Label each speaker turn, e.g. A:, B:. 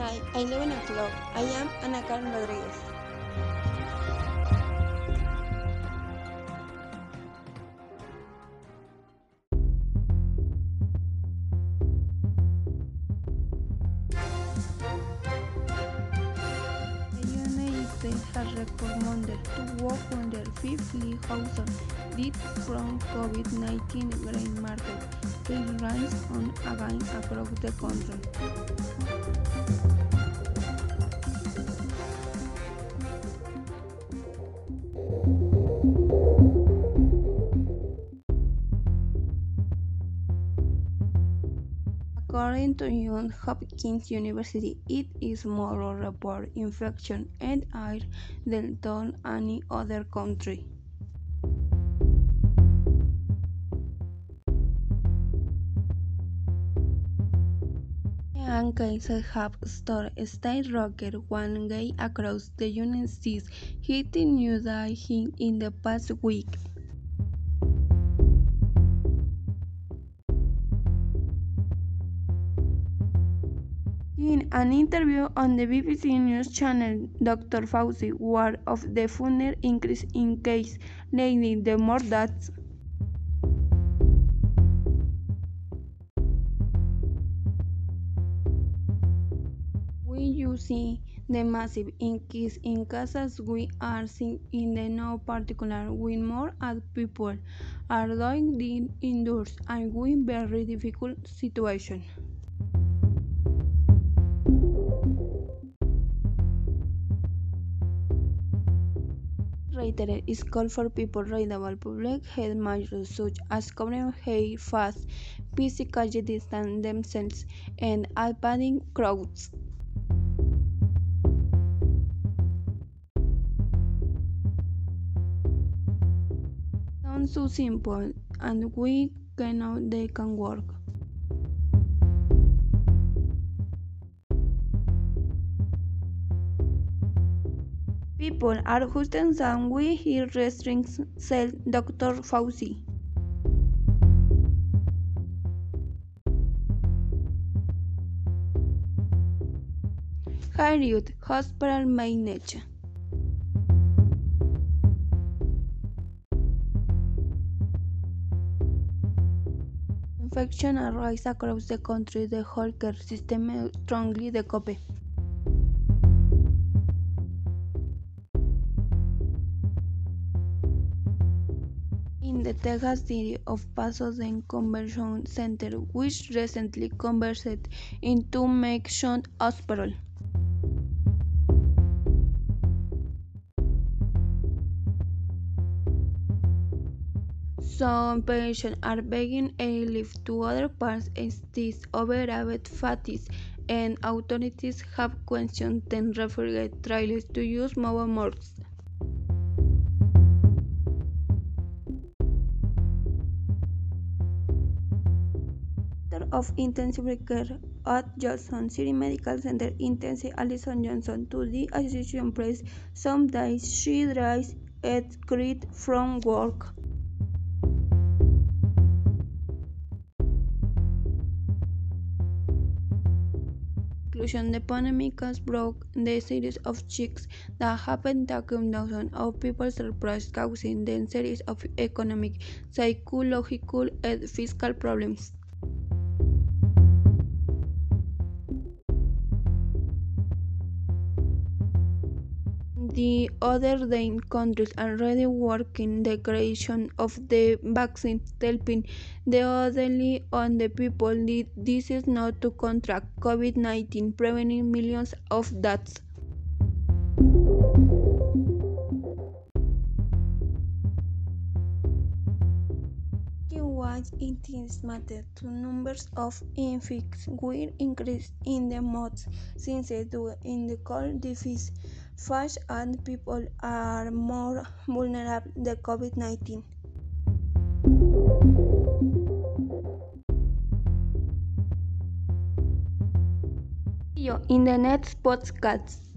A: Hi, 11 o'clock. I am Ana Karen Rodriguez.
B: The has recommended to work on their 50,000 deaths from COVID-19 grain market case rise on again across the country. According to Johns Hopkins University, it is more report infection and air than done any other country. And cases have started skyrocketing one day across the United States, hitting new highs in the past week. In an interview on the BBC News channel, Dr. Fauci warned of the further increase in cases, leading to more deaths. When you see the massive increase in cases we are seeing in the now particular with more as people are dying indoors and in very difficult situations. Reiterate is called for people readable public health measures such as covering hair fast, physically distance themselves, and avoiding crowds. Sounds so simple, and we know they can work. People are hosting some we hear restrictions, said Dr. Fauci. Harriet Hospital managed. Infection arise across the country, the healthcare system strongly decoupled. In the Texas city of Paso conversion Center, which recently converted into makeshift hospital. Some patients are begging being airlifted to other parts of states over rapid fatigue, and authorities have questioned ten referred trailers to use mobile morgues. Of intensive care at Johnson City Medical Center intensive Alison Johnson to the Associated Press. Some days she drives at grit from work. The pandemic has broke the series of checks that have taken thousands of people surprised, causing them series of economic, psychological, and fiscal problems. The other day, countries already working the creation of the vaccine, helping the elderly and the people with disease not to contract COVID-19, preventing millions of deaths. Likewise, it is matter to numbers of infections will increase in the months since due in the cold disease fast and people are more vulnerable to COVID-19. In the next podcast.